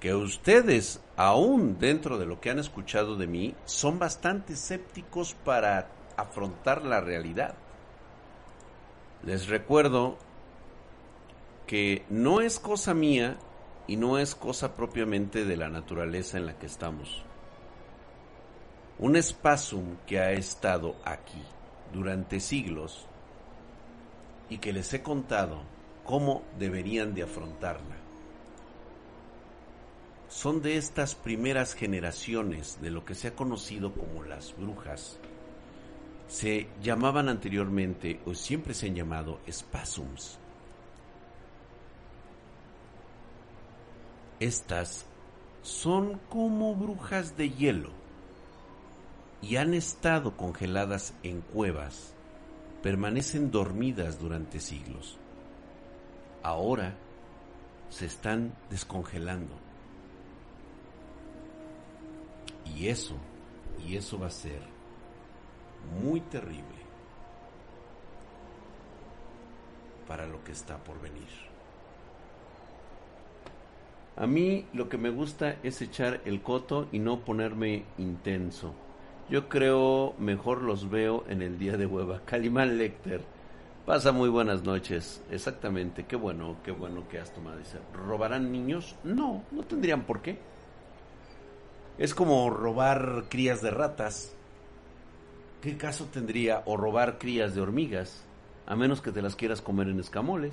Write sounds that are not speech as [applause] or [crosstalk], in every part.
que ustedes, aún dentro de lo que han escuchado de mí, son bastante escépticos para afrontar la realidad. Les recuerdo que no es cosa mía y no es cosa propiamente de la naturaleza en la que estamos. Un espasum que ha estado aquí durante siglos y que les he contado cómo deberían de afrontarla. Son de estas primeras generaciones de lo que se ha conocido como las brujas. Se llamaban anteriormente o siempre se han llamado spasums. Estas son como brujas de hielo y han estado congeladas en cuevas, permanecen dormidas durante siglos. Ahora se están descongelando. Y eso, y eso va a ser muy terrible para lo que está por venir. A mí lo que me gusta es echar el coto y no ponerme intenso. Yo creo mejor los veo en el día de hueva. Calimán Lecter. [laughs] Pasa muy buenas noches. Exactamente. Qué bueno, qué bueno que has tomado. ¿robarán niños? No, no tendrían por qué. Es como robar crías de ratas. ¿Qué caso tendría o robar crías de hormigas? A menos que te las quieras comer en escamoles.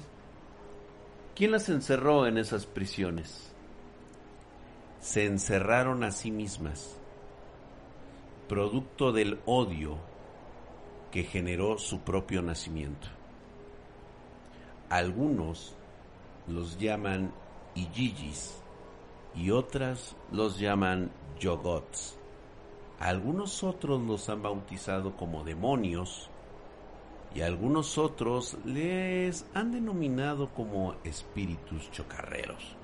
¿Quién las encerró en esas prisiones? Se encerraron a sí mismas producto del odio que generó su propio nacimiento. Algunos los llaman Iyigis y otras los llaman Yogots. Algunos otros los han bautizado como demonios y algunos otros les han denominado como espíritus chocarreros.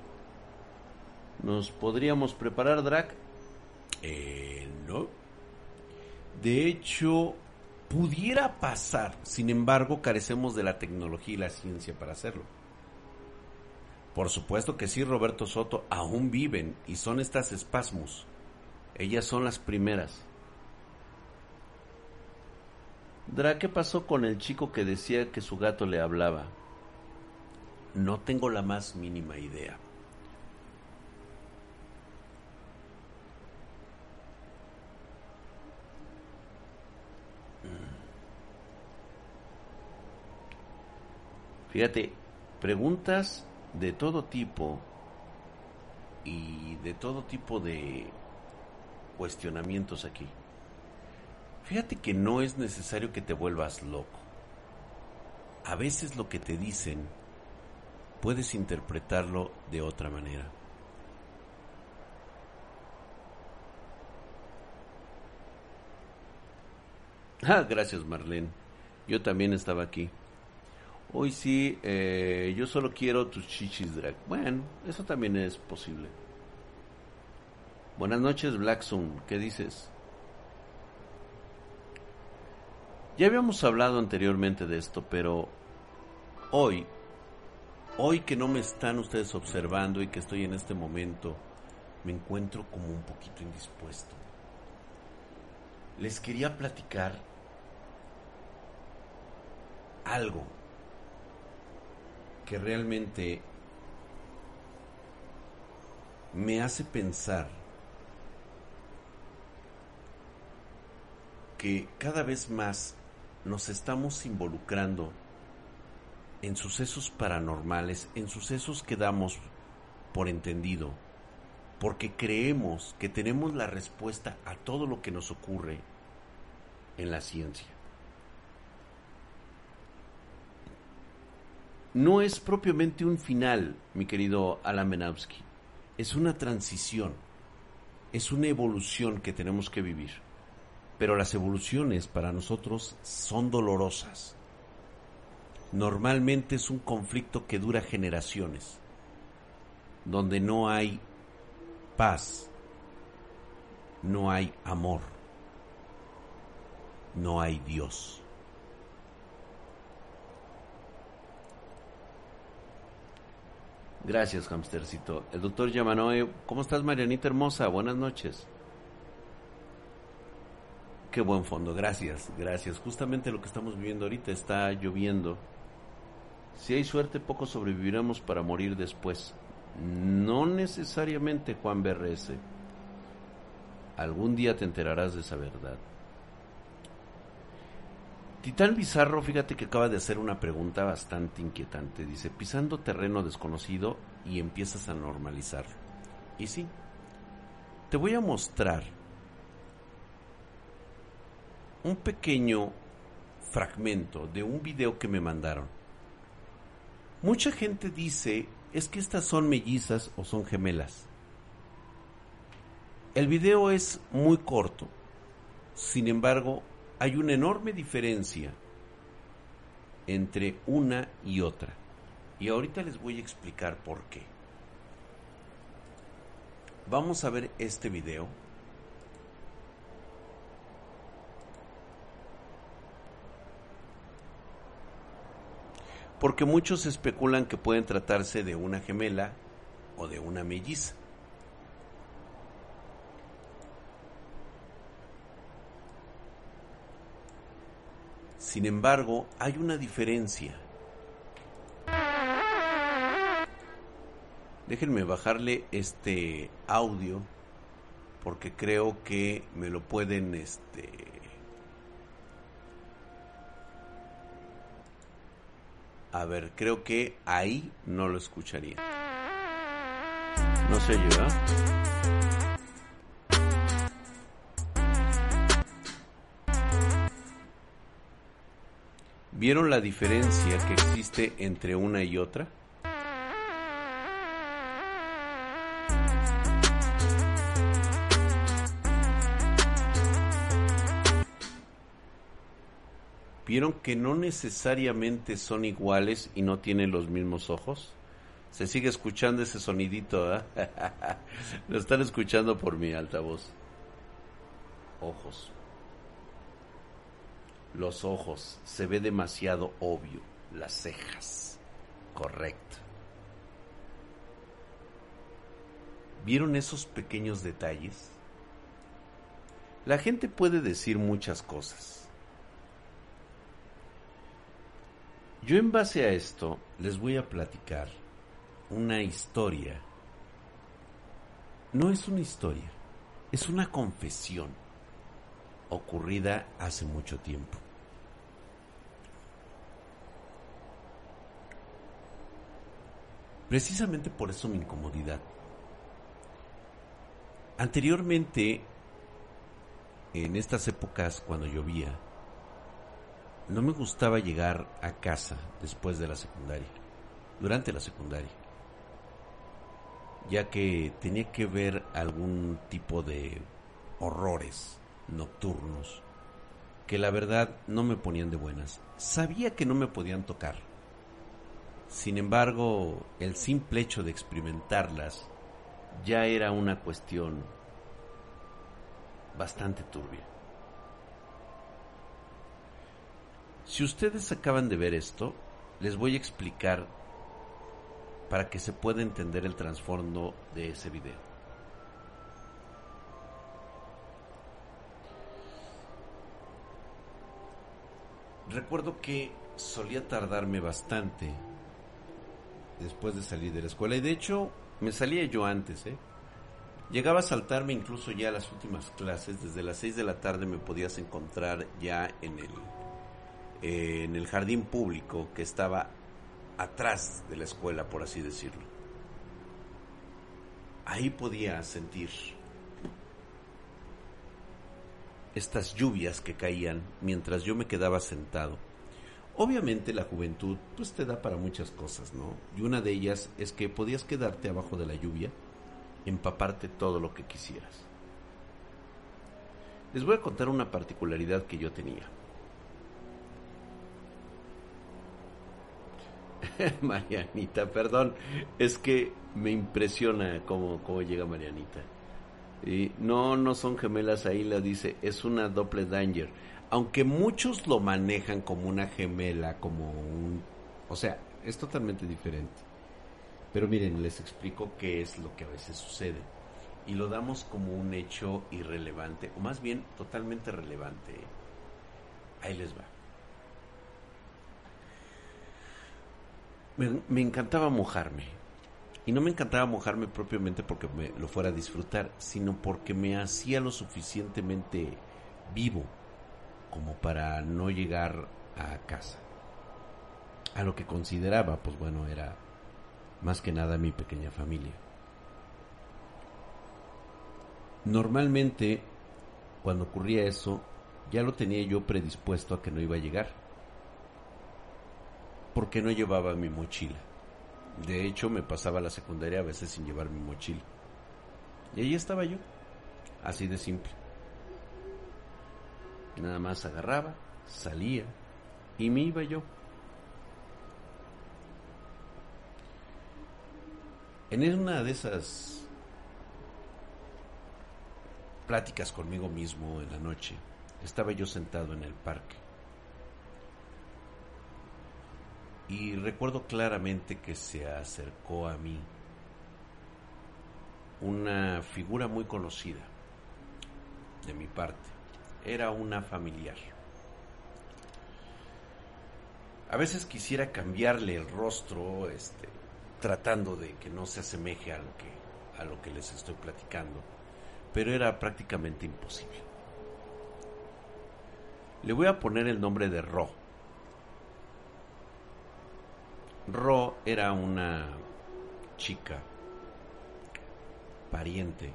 ¿Nos podríamos preparar, Drac? Eh, no. De hecho, pudiera pasar, sin embargo, carecemos de la tecnología y la ciencia para hacerlo. Por supuesto que sí, Roberto Soto, aún viven y son estas espasmos. Ellas son las primeras. Dra, ¿qué pasó con el chico que decía que su gato le hablaba? No tengo la más mínima idea. Fíjate, preguntas de todo tipo y de todo tipo de cuestionamientos aquí. Fíjate que no es necesario que te vuelvas loco. A veces lo que te dicen puedes interpretarlo de otra manera. Ah, gracias Marlene. Yo también estaba aquí. Hoy sí, eh, yo solo quiero tus chichis drag. Bueno, eso también es posible. Buenas noches, Black ¿Qué dices? Ya habíamos hablado anteriormente de esto, pero hoy, hoy que no me están ustedes observando y que estoy en este momento, me encuentro como un poquito indispuesto. Les quería platicar algo que realmente me hace pensar que cada vez más nos estamos involucrando en sucesos paranormales, en sucesos que damos por entendido, porque creemos que tenemos la respuesta a todo lo que nos ocurre en la ciencia. no es propiamente un final, mi querido Alan Menowski. Es una transición, es una evolución que tenemos que vivir. Pero las evoluciones para nosotros son dolorosas. Normalmente es un conflicto que dura generaciones, donde no hay paz, no hay amor, no hay Dios. Gracias, hamstercito. El doctor Yamanoe, ¿cómo estás, Marianita hermosa? Buenas noches. Qué buen fondo, gracias, gracias. Justamente lo que estamos viviendo ahorita está lloviendo. Si hay suerte, poco sobreviviremos para morir después. No necesariamente, Juan BRS. Algún día te enterarás de esa verdad. Titán Bizarro, fíjate que acaba de hacer una pregunta bastante inquietante. Dice, pisando terreno desconocido y empiezas a normalizarlo. Y sí, te voy a mostrar un pequeño fragmento de un video que me mandaron. Mucha gente dice, es que estas son mellizas o son gemelas. El video es muy corto, sin embargo, hay una enorme diferencia entre una y otra. Y ahorita les voy a explicar por qué. Vamos a ver este video. Porque muchos especulan que pueden tratarse de una gemela o de una melliza. Sin embargo, hay una diferencia. Déjenme bajarle este audio porque creo que me lo pueden este A ver, creo que ahí no lo escucharía. No sé yo, ¿Vieron la diferencia que existe entre una y otra? ¿Vieron que no necesariamente son iguales y no tienen los mismos ojos? Se sigue escuchando ese sonidito, ¿eh? [laughs] Lo están escuchando por mi altavoz. Ojos los ojos, se ve demasiado obvio, las cejas, correcto. ¿Vieron esos pequeños detalles? La gente puede decir muchas cosas. Yo en base a esto les voy a platicar una historia. No es una historia, es una confesión ocurrida hace mucho tiempo. Precisamente por eso mi incomodidad. Anteriormente, en estas épocas cuando llovía, no me gustaba llegar a casa después de la secundaria, durante la secundaria, ya que tenía que ver algún tipo de horrores nocturnos que la verdad no me ponían de buenas. Sabía que no me podían tocar. Sin embargo, el simple hecho de experimentarlas ya era una cuestión bastante turbia. Si ustedes acaban de ver esto, les voy a explicar para que se pueda entender el trasfondo de ese video. recuerdo que solía tardarme bastante después de salir de la escuela y de hecho me salía yo antes, ¿eh? Llegaba a saltarme incluso ya las últimas clases, desde las 6 de la tarde me podías encontrar ya en el, eh, en el jardín público que estaba atrás de la escuela, por así decirlo. Ahí podía sentir estas lluvias que caían mientras yo me quedaba sentado. Obviamente la juventud pues te da para muchas cosas, ¿no? Y una de ellas es que podías quedarte abajo de la lluvia, empaparte todo lo que quisieras. Les voy a contar una particularidad que yo tenía. [laughs] Marianita, perdón, es que me impresiona cómo, cómo llega Marianita. Y no, no son gemelas ahí, la dice, es una doble danger. Aunque muchos lo manejan como una gemela, como un... O sea, es totalmente diferente. Pero miren, les explico qué es lo que a veces sucede. Y lo damos como un hecho irrelevante, o más bien totalmente relevante. Ahí les va. Me, encantaba mojarme. Y no me encantaba mojarme propiamente porque me lo fuera a disfrutar, sino porque me hacía lo suficientemente vivo como para no llegar a casa. A lo que consideraba, pues bueno, era más que nada mi pequeña familia. Normalmente, cuando ocurría eso, ya lo tenía yo predispuesto a que no iba a llegar. Porque no llevaba mi mochila. De hecho, me pasaba la secundaria a veces sin llevar mi mochila. Y ahí estaba yo, así de simple. Nada más agarraba, salía y me iba yo. En una de esas pláticas conmigo mismo en la noche, estaba yo sentado en el parque. Y recuerdo claramente que se acercó a mí una figura muy conocida de mi parte. Era una familiar. A veces quisiera cambiarle el rostro, este, tratando de que no se asemeje a lo que, a lo que les estoy platicando, pero era prácticamente imposible. Le voy a poner el nombre de Ro. Ro era una chica pariente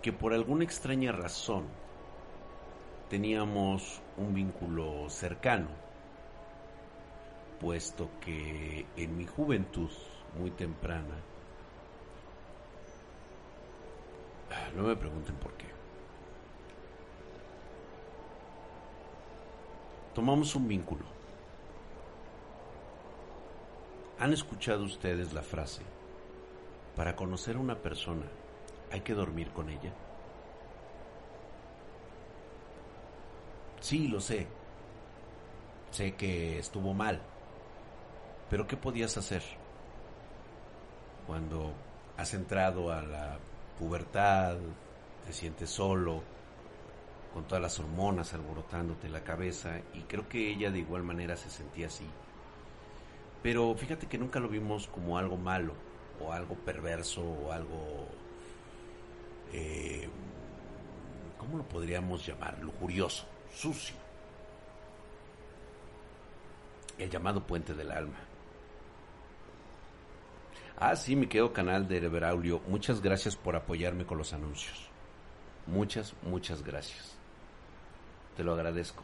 que por alguna extraña razón teníamos un vínculo cercano puesto que en mi juventud muy temprana, no me pregunten por qué, tomamos un vínculo. ¿Han escuchado ustedes la frase, para conocer a una persona hay que dormir con ella? Sí, lo sé. Sé que estuvo mal pero ¿qué podías hacer cuando has entrado a la pubertad, te sientes solo, con todas las hormonas alborotándote la cabeza? Y creo que ella de igual manera se sentía así. Pero fíjate que nunca lo vimos como algo malo, o algo perverso, o algo... Eh, ¿Cómo lo podríamos llamar? Lujurioso, sucio. El llamado puente del alma. Ah, sí, mi querido canal de Braulio. Muchas gracias por apoyarme con los anuncios. Muchas, muchas gracias. Te lo agradezco.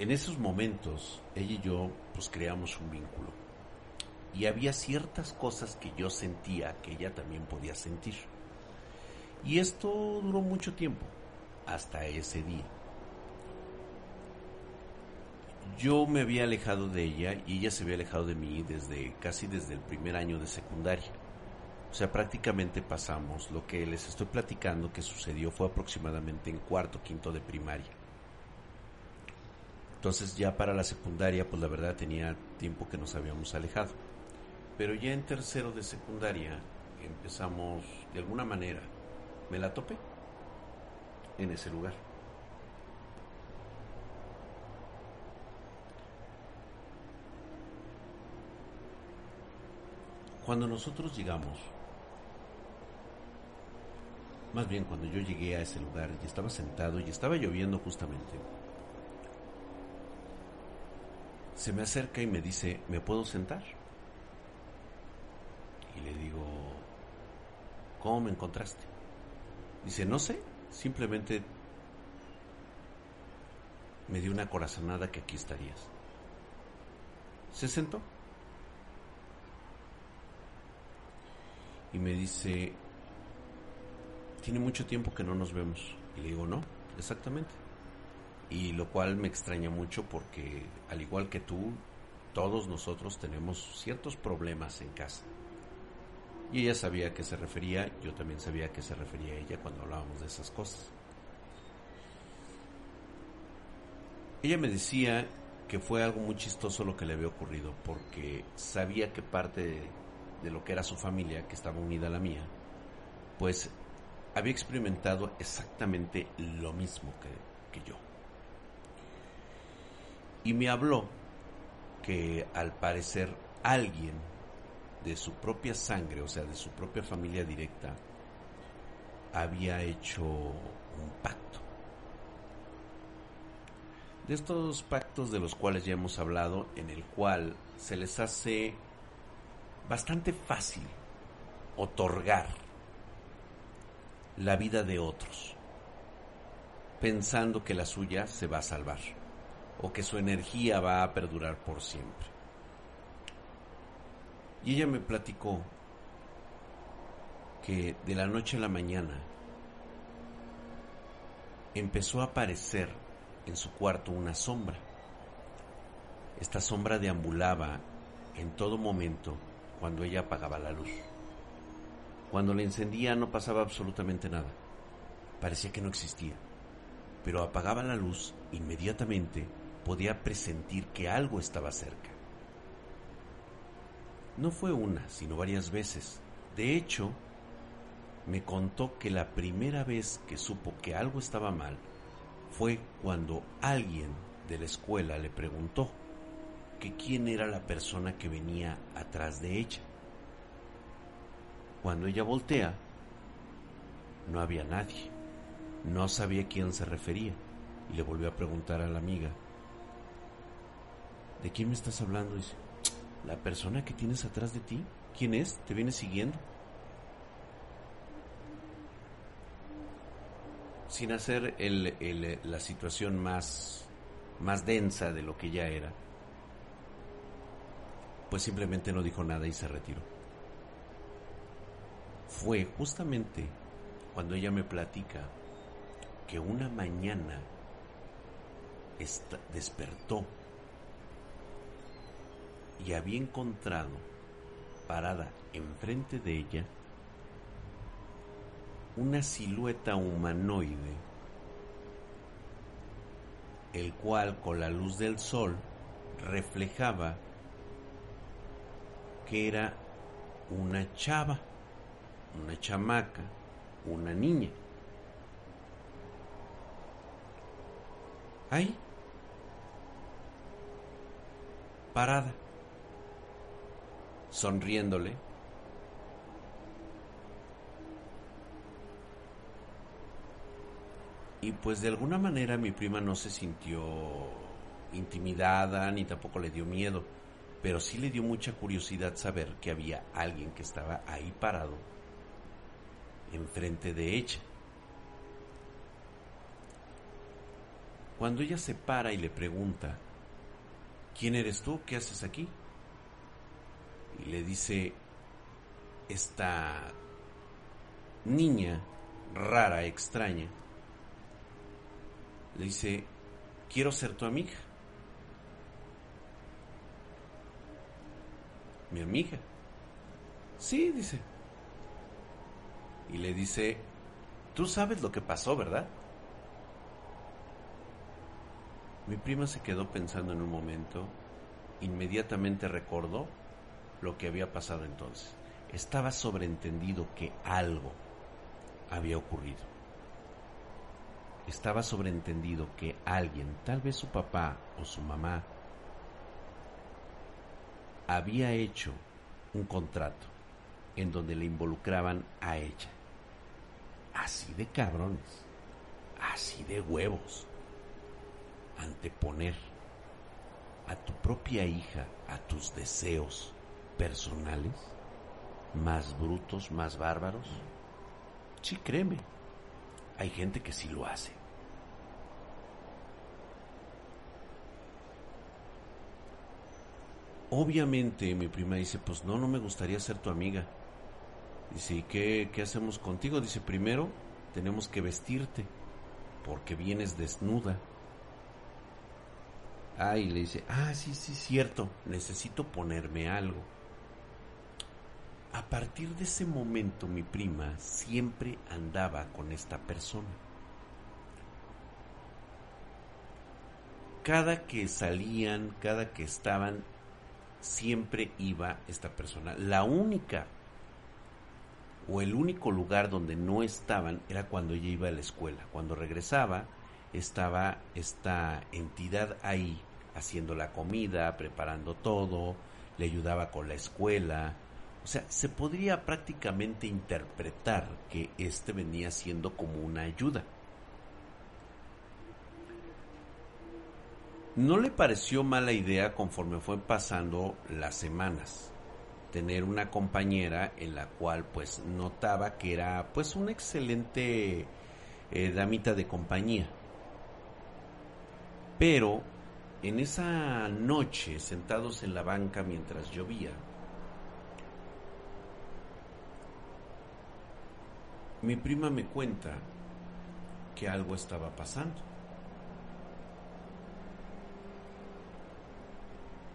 En esos momentos, ella y yo, pues creamos un vínculo. Y había ciertas cosas que yo sentía que ella también podía sentir. Y esto duró mucho tiempo, hasta ese día yo me había alejado de ella y ella se había alejado de mí desde casi desde el primer año de secundaria. O sea, prácticamente pasamos lo que les estoy platicando que sucedió fue aproximadamente en cuarto, quinto de primaria. Entonces ya para la secundaria, pues la verdad tenía tiempo que nos habíamos alejado. Pero ya en tercero de secundaria empezamos de alguna manera, me la topé en ese lugar. Cuando nosotros llegamos, más bien cuando yo llegué a ese lugar y estaba sentado y estaba lloviendo justamente, se me acerca y me dice, ¿me puedo sentar? Y le digo, ¿cómo me encontraste? Dice, no sé, simplemente me dio una corazonada que aquí estarías. Se sentó. y me dice, tiene mucho tiempo que no nos vemos. Y le digo, no, exactamente. Y lo cual me extraña mucho porque, al igual que tú, todos nosotros tenemos ciertos problemas en casa. Y ella sabía a qué se refería, yo también sabía a qué se refería ella cuando hablábamos de esas cosas. Ella me decía que fue algo muy chistoso lo que le había ocurrido, porque sabía que parte de, lo que era su familia, que estaba unida a la mía, pues había experimentado exactamente lo mismo que, yo. Y me habló que al parecer alguien de su propia sangre, o sea, de su propia familia directa, había hecho un pacto. De estos pactos de los cuales ya hemos hablado, en el cual se les hace bastante fácil otorgar la vida de otros, pensando que la suya se va a salvar o que su energía va a perdurar por siempre. Y ella me platicó que de la noche a la mañana empezó a aparecer en su cuarto una sombra. Esta sombra deambulaba en todo momento cuando ella apagaba la luz. Cuando la encendía no pasaba absolutamente nada. Parecía que no existía. Pero apagaba la luz, inmediatamente podía presentir que algo estaba cerca. No fue una, sino varias veces. De hecho, me contó que la primera vez que supo que algo estaba mal fue cuando alguien de la escuela le preguntó que quién era la persona que venía atrás de ella. Cuando ella voltea, no había nadie. No sabía a quién se refería y le volvió a preguntar a la amiga, ¿de quién me estás hablando? Dice, la persona que tienes atrás de ti, ¿quién es? ¿Te viene siguiendo? sin hacer la situación más, más densa de lo que ya era, pues simplemente no dijo nada y se retiró. Fue justamente cuando ella me platica que una mañana despertó y había encontrado parada enfrente de ella una silueta humanoide, el cual con la luz del sol reflejaba que era una chava, una chamaca, una niña. Ahí, parada, sonriéndole Y pues de alguna manera mi prima no se sintió intimidada ni tampoco le dio miedo, pero sí le dio mucha curiosidad saber que había alguien que estaba ahí parado enfrente de ella. Cuando ella se para y le pregunta, ¿quién eres tú? ¿Qué haces aquí? Y le dice, esta niña rara, extraña, le dice, quiero ser tu amiga. Mi amiga. Sí, dice. Y le dice, tú sabes lo que pasó, ¿verdad? Mi prima se quedó pensando en un momento, inmediatamente recordó lo que había pasado entonces. Estaba sobreentendido que algo había ocurrido estaba sobreentendido que alguien, tal vez su papá o su mamá, había hecho un contrato en donde le involucraban a ella. Así de cabrones, así de huevos. Anteponer a tu propia hija a tus deseos personales, más brutos, más bárbaros. Sí, créeme, hay gente que sí lo hace. Obviamente mi prima dice, pues no, no me gustaría ser tu amiga. Dice, ¿y qué, qué hacemos contigo? Dice, primero tenemos que vestirte, porque vienes desnuda. Ah, y le dice, ah, sí, sí, cierto, necesito ponerme algo. A partir de ese momento mi prima siempre andaba con esta persona. cada que salían, cada que estaban, siempre iba esta persona. La única o el único lugar donde no estaban era cuando ella iba a la escuela. Cuando regresaba, estaba esta entidad ahí haciendo la comida, preparando todo, le ayudaba con la escuela. O sea, se podría prácticamente interpretar que este venía siendo como una ayuda. No le pareció mala idea conforme fue pasando las semanas tener una compañera en la cual pues notaba que era pues una excelente eh, damita de compañía. Pero en esa noche, sentados en la banca mientras llovía, mi prima me cuenta que algo estaba pasando.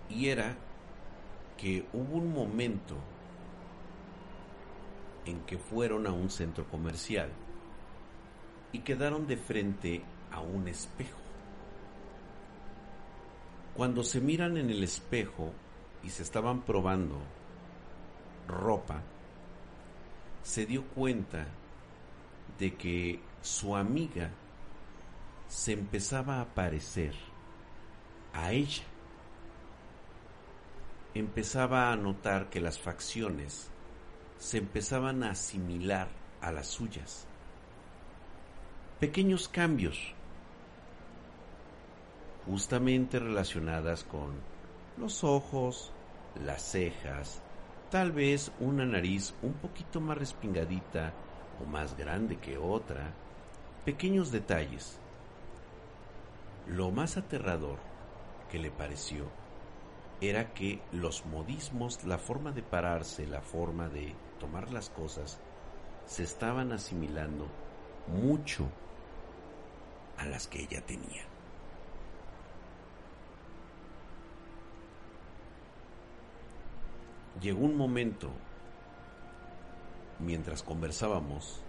Y era que hubo un momento en que fueron a un centro comercial y quedaron de frente a un espejo. Cuando se miran en el espejo y se estaban probando ropa, se dio cuenta de que su amiga se empezaba a parecer a ella empezaba a notar que las facciones se empezaban a asimilar a las suyas. Pequeños cambios, justamente relacionadas con los ojos, las cejas, tal vez una nariz un poquito más respingadita o más grande que otra, pequeños detalles. Lo más aterrador que le pareció era que los modismos, la forma de pararse, la forma de tomar las cosas, se estaban asimilando mucho a las que ella tenía. Llegó un momento, mientras conversábamos,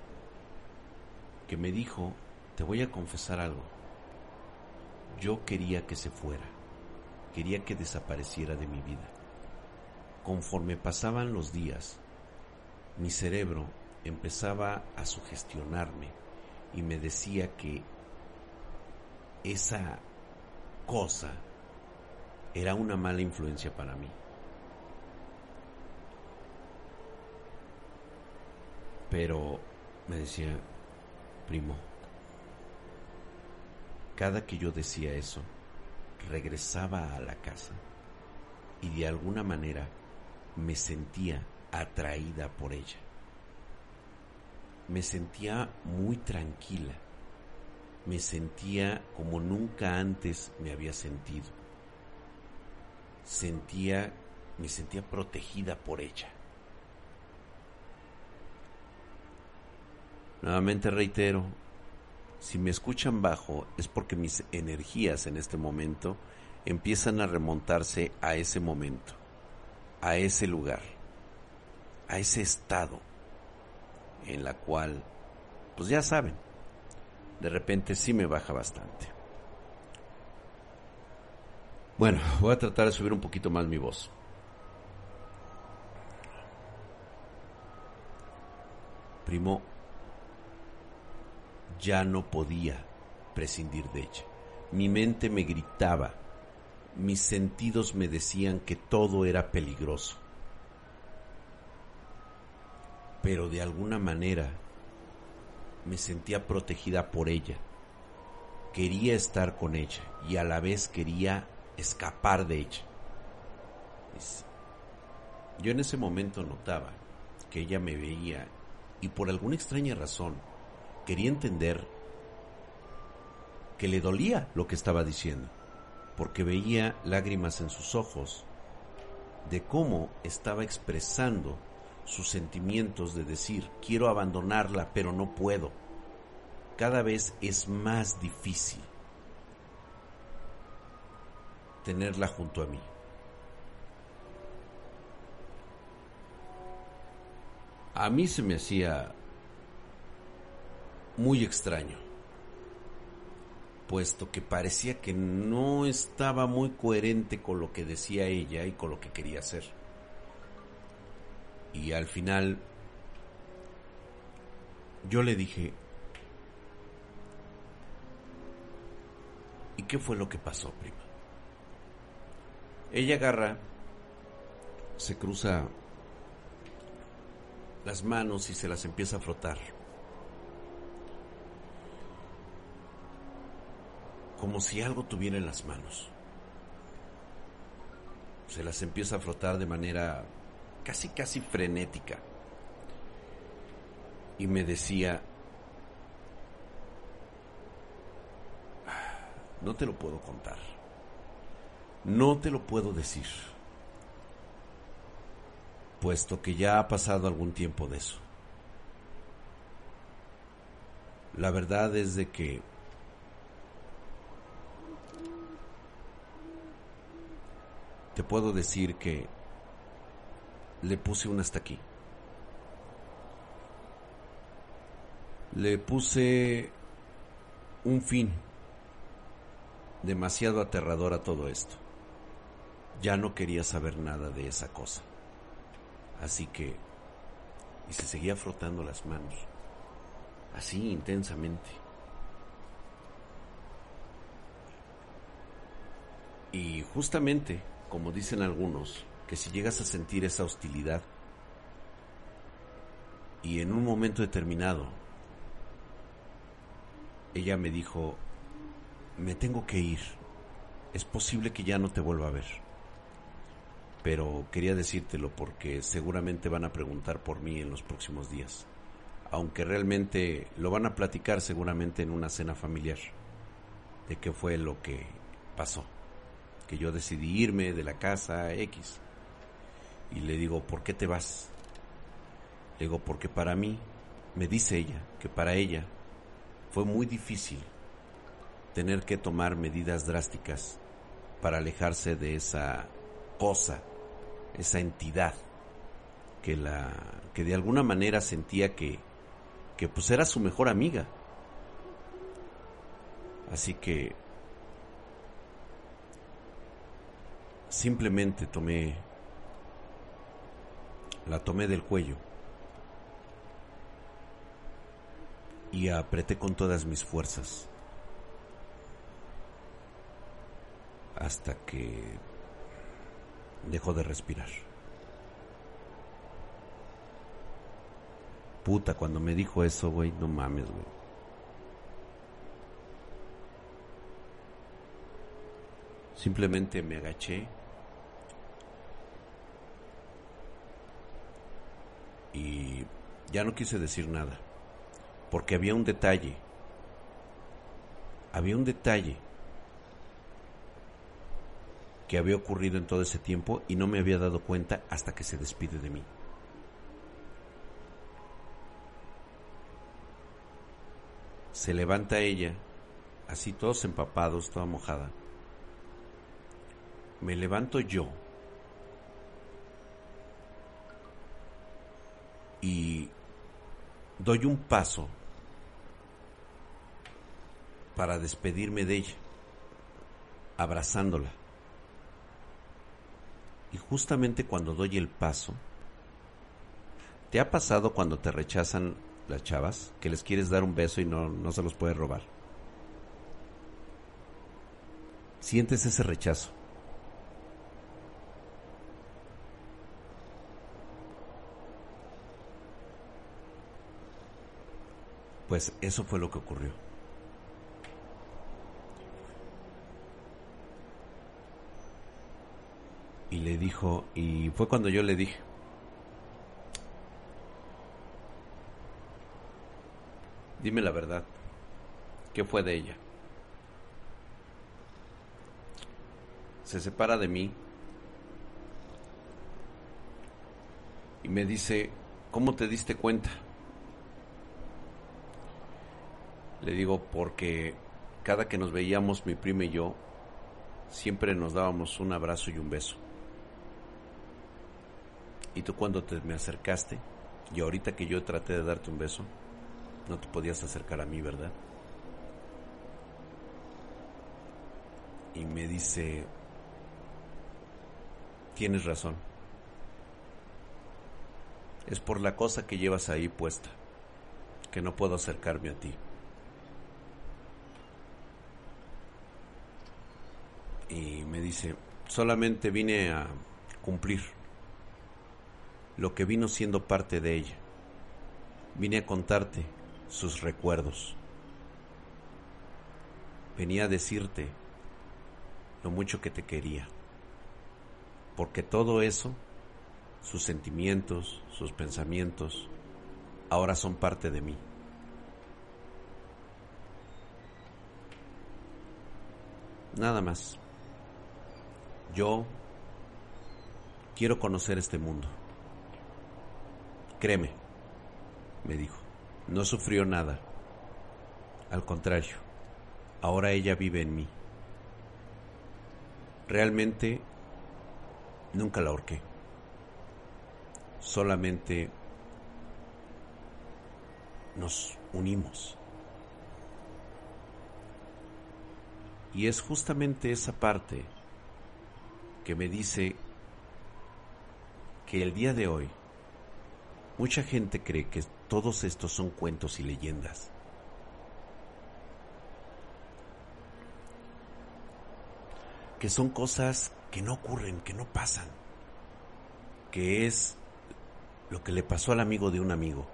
que me dijo, te voy a confesar algo, yo quería que se fuera quería que desapareciera de mi vida. Conforme pasaban los días, mi cerebro empezaba a sugestionarme y me decía que esa cosa era una mala influencia para mí. Pero me decía, primo, cada que yo decía eso, regresaba a la casa y de alguna manera me sentía atraída por ella. Me sentía muy tranquila, me sentía como nunca antes me había sentido. Sentía, me sentía protegida por ella. Nuevamente reitero, si me escuchan bajo es porque mis energías en este momento empiezan a remontarse a ese momento, a ese lugar, a ese estado en la cual, pues ya saben, de repente sí me baja bastante. Bueno, voy a tratar de subir un poquito más mi voz. Primo, ya no podía prescindir de ella. Mi mente me gritaba, mis sentidos me decían que todo era peligroso. Pero de alguna manera me sentía protegida por ella. Quería estar con ella y a la vez quería escapar de ella. Yo en ese momento notaba que ella me veía y por alguna extraña razón quería entender que le dolía lo que estaba diciendo, porque veía lágrimas en sus ojos de cómo estaba expresando sus sentimientos de decir, quiero abandonarla, pero no puedo. Cada vez es más difícil tenerla junto a mí. A mí se me hacía muy extraño. puesto que parecía que no estaba muy coherente con lo que decía ella y con lo que quería hacer. Y al final yo le dije, ¿y qué fue lo que pasó, prima? Ella agarra, se cruza las manos y se las empieza a frotar. Como si algo tuviera en las manos. Se las empieza a frotar de manera casi, casi frenética. Y me decía, no te lo puedo contar. No te lo puedo decir, puesto que ya ha pasado algún tiempo de eso. La verdad es de que te puedo decir que le puse un hasta aquí. Le puse un fin demasiado aterrador a todo esto. Ya no quería saber nada de esa cosa. Así que... Y se seguía frotando las manos. Así intensamente. Y justamente, como dicen algunos, que si llegas a sentir esa hostilidad y en un momento determinado ella me dijo, me tengo que ir, es posible que ya no te vuelva a ver pero quería decírtelo porque seguramente van a preguntar por mí en los próximos días, aunque realmente lo van a platicar seguramente en una cena familiar, de qué fue lo que pasó, que yo decidí irme de la casa X. Y le digo, ¿por qué te vas? Le digo, porque para mí, me dice ella, que para ella fue muy difícil tener que tomar medidas drásticas para alejarse de esa cosa esa entidad que la que de alguna manera sentía que que pues era su mejor amiga. Así que simplemente tomé la tomé del cuello y apreté con todas mis fuerzas hasta que dejó de respirar. Puta, cuando me dijo eso, güey, no mames, güey. Simplemente me agaché y ya no quise decir nada, porque había un detalle, había un detalle que había ocurrido en todo ese tiempo y no me había dado cuenta hasta que se despide de mí. Se levanta ella, así todos empapados, toda mojada. Me levanto yo y doy un paso para despedirme de ella, abrazándola. Y justamente cuando doy el paso, ¿te ha pasado cuando te rechazan las chavas que les quieres dar un beso y no, no se los puedes robar? Sientes ese rechazo. Pues eso fue lo que ocurrió. y le dijo, y fue cuando yo le dije, dime la verdad, ¿qué fue de ella? Se separa de mí y me dice, ¿cómo te diste cuenta? Le digo, porque cada que nos veíamos mi prima y yo, siempre nos dábamos un abrazo y un beso. Y tú cuando te me acercaste, y ahorita que yo traté de darte un beso, no te podías acercar a mí, ¿verdad? y me dice, tienes razón. Es por la cosa que llevas ahí puesta, que no puedo acercarme a ti. Y me dice, solamente vine a cumplir lo que vino siendo parte de ella. Vine a contarte sus recuerdos. Venía a decirte lo mucho que te quería. Porque todo eso, sus sentimientos, sus pensamientos, ahora son parte de mí. Nada más. Yo quiero conocer este mundo. Créeme, me dijo, no sufrió nada. Al contrario, ahora ella vive en mí. Realmente nunca la ahorqué. Solamente nos unimos. Y es justamente esa parte que me dice que el día de hoy mucha gente cree que todos estos son cuentos y leyendas. Que son cosas que no ocurren, que no pasan. Que es lo que le pasó al amigo de un amigo.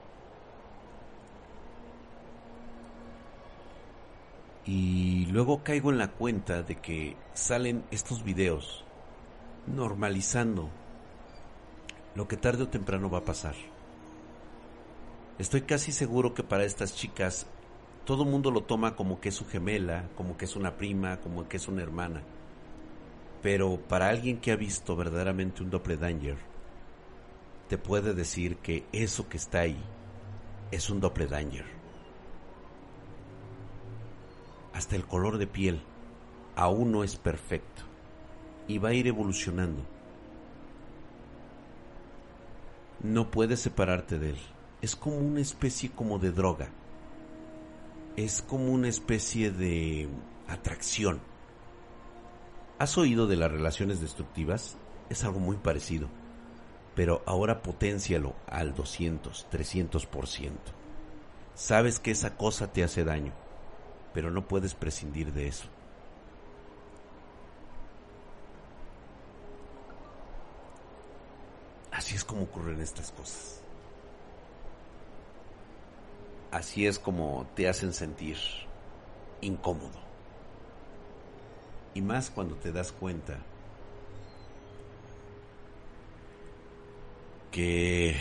Y luego caigo en la cuenta de que salen estos videos normalizando lo que tarde o temprano va a pasar. Estoy casi seguro que para estas chicas todo mundo lo toma como que es su gemela, como que es una prima, como que es una hermana. Pero para alguien que ha visto verdaderamente un doppelganger, te puede decir que eso que está ahí es un doppelganger. Hasta el color de piel aún no es perfecto y va a ir evolucionando. No puedes separarte de él. Es como una especie como de droga. Es como una especie de atracción. ¿Has oído de las relaciones destructivas? Es algo muy parecido. Pero ahora potencialo al 200, 300%. Sabes que esa cosa te hace daño, pero no puedes prescindir de eso. Así es como ocurren estas cosas. Así es como te hacen sentir incómodo. Y más cuando te das cuenta que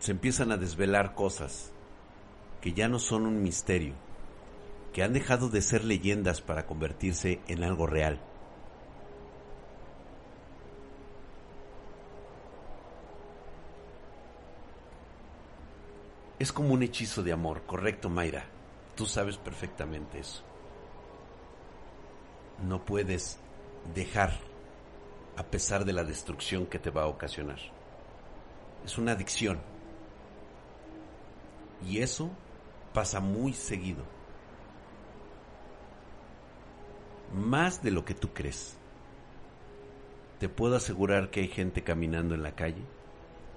se empiezan a desvelar cosas que ya no son un misterio, que han dejado de ser leyendas para convertirse en algo real. Es como un hechizo de amor, correcto Mayra. Tú sabes perfectamente eso. No puedes dejar a pesar de la destrucción que te va a ocasionar. Es una adicción. Y eso pasa muy seguido. Más de lo que tú crees. Te puedo asegurar que hay gente caminando en la calle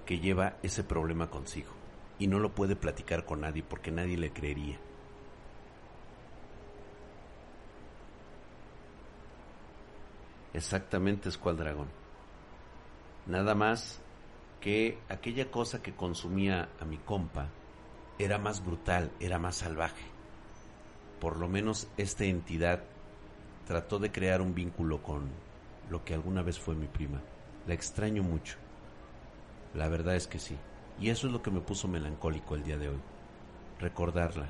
que lleva ese problema consigo y no lo puede platicar con nadie porque nadie le creería. Exactamente es cual dragón. Nada más que aquella cosa que consumía a mi compa era más brutal, era más salvaje. Por lo menos esta entidad trató de crear un vínculo con lo que alguna vez fue mi prima. La extraño mucho. La verdad es que sí. Y eso es lo que me puso melancólico el día de hoy. Recordarla.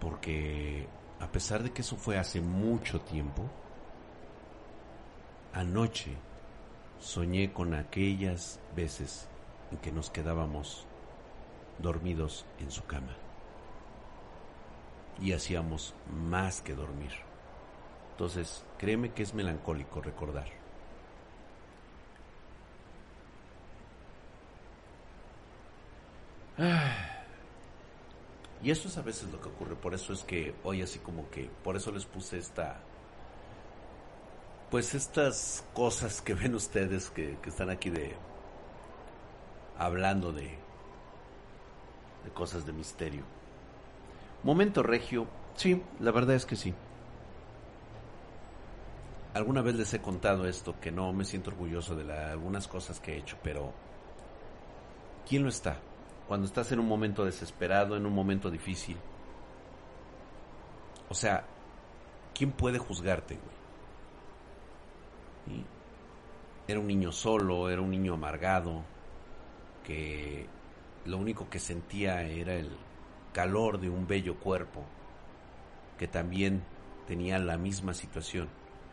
Porque a pesar de que eso fue hace mucho tiempo, anoche soñé con aquellas veces en que nos quedábamos dormidos en su cama. Y hacíamos más que dormir. Entonces, créeme que es melancólico recordar. Y eso es a veces lo que ocurre, por eso es que hoy así como que, por eso les puse esta, pues estas cosas que ven ustedes que, están aquí de, hablando de, de cosas de misterio. Momento regio, sí, la verdad es que sí. Alguna vez les he contado esto, que no me siento orgulloso de algunas cosas que he hecho, pero ¿quién lo está? Cuando estás en un momento desesperado, en un momento difícil. O sea, ¿quién puede juzgarte, Era un niño solo, era un niño amargado, que lo único que sentía era el calor de un bello cuerpo, que también tenía la misma situación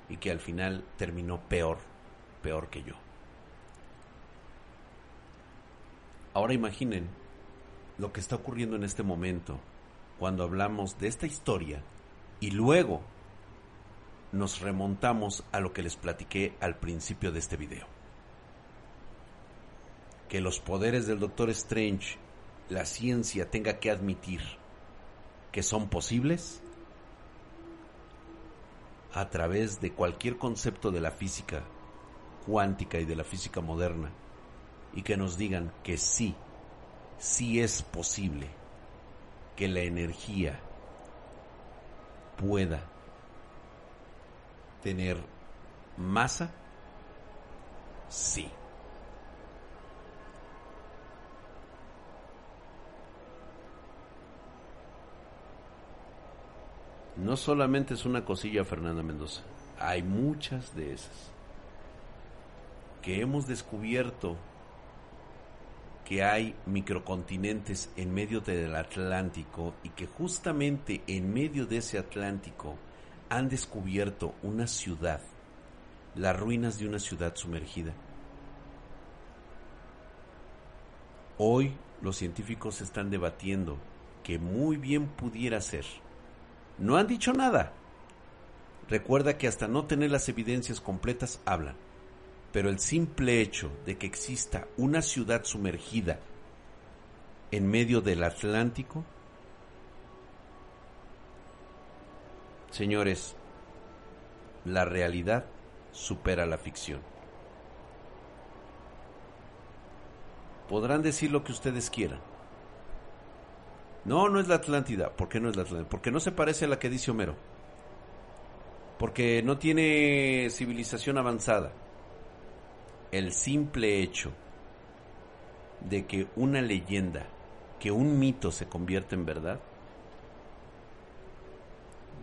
y que al final terminó peor, peor que yo. Ahora imaginen lo que está ocurriendo en este momento cuando hablamos de esta historia y luego nos remontamos a lo que les platiqué al principio de este video. Que los poderes del Doctor Strange, la ciencia tenga que admitir que son posibles a través de cualquier concepto de la física cuántica y de la física moderna y que nos digan que sí si es posible que la energía pueda tener masa, sí. No solamente es una cosilla, Fernanda Mendoza, hay muchas de esas que hemos descubierto que hay microcontinentes en medio del Atlántico y que justamente en medio de ese Atlántico han descubierto una ciudad, las ruinas de una ciudad sumergida. Hoy los científicos están debatiendo que muy bien pudiera ser. No han dicho nada. Recuerda que hasta no tener las evidencias completas hablan pero el simple hecho de que exista una ciudad sumergida en medio del Atlántico, señores, la realidad supera la ficción. Podrán decir lo que ustedes quieran. No, no es la Atlántida. ¿Por qué no es la Atlántida? Porque no se parece a la que dice Homero. Porque no tiene civilización avanzada el simple hecho de que una leyenda, que un mito se convierte en verdad,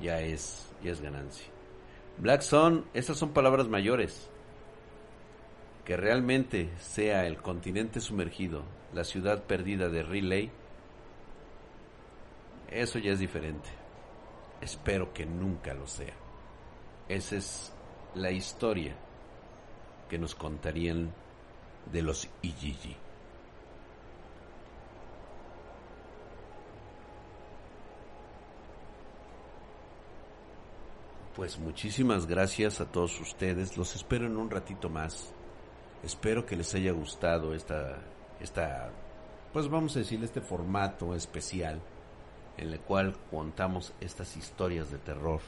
ya es, ya es ganancia. Black Sun, esas son palabras mayores. Que realmente sea el continente sumergido, la ciudad perdida de Relay, eso ya es diferente. Espero que nunca lo sea. Esa es la historia que nos contarían de los Ijiji. Pues muchísimas gracias a todos ustedes. Los espero en un ratito más. Espero que les haya gustado esta, esta, pues vamos a decir, este formato especial en el cual contamos estas historias de terror,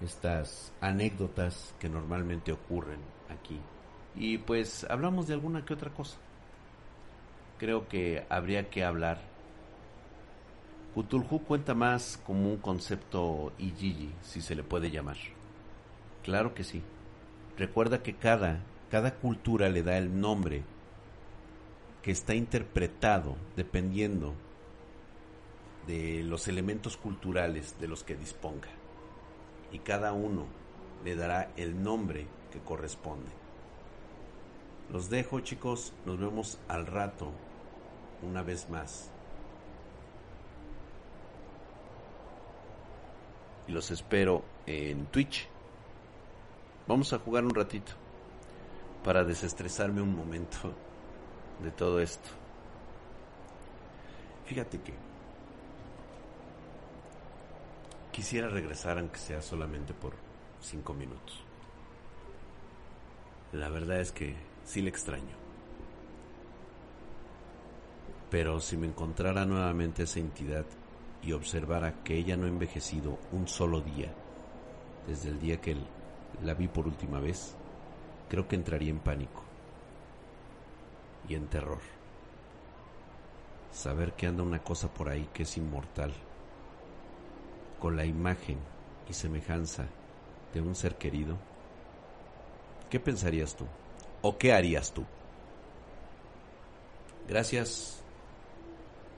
estas anécdotas que normalmente ocurren aquí. Y pues hablamos de alguna que otra cosa. Creo que habría que hablar. Cthulhu cuenta más como un concepto Ijiji, si se le puede llamar. Claro que sí. Recuerda que cada, cada cultura le da el nombre que está interpretado dependiendo de los elementos culturales de los que disponga. Y cada uno le dará el nombre que corresponde. Los dejo chicos, nos vemos al rato, una vez más. Y los espero en Twitch. Vamos a jugar un ratito para desestresarme un momento [laughs] de todo esto. Fíjate que quisiera regresar aunque sea solamente por cinco minutos. La verdad es que sí le extraño. Pero si me encontrara nuevamente esa entidad, y observara que ella no ha envejecido un solo día desde el día que la vi por última vez, creo que entraría en pánico y en terror. Saber que anda una cosa por ahí que es inmortal, con la imagen y semejanza de un ser querido, ¿qué pensarías tú? ¿O qué harías tú? Gracias.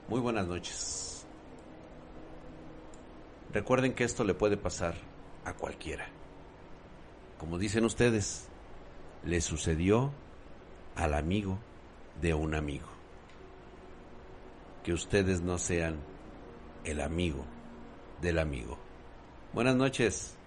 Muy buenas noches. Recuerden que esto le puede pasar a cualquiera. Como dicen ustedes, le sucedió al amigo de un amigo. Que ustedes no sean el amigo del amigo. Buenas noches.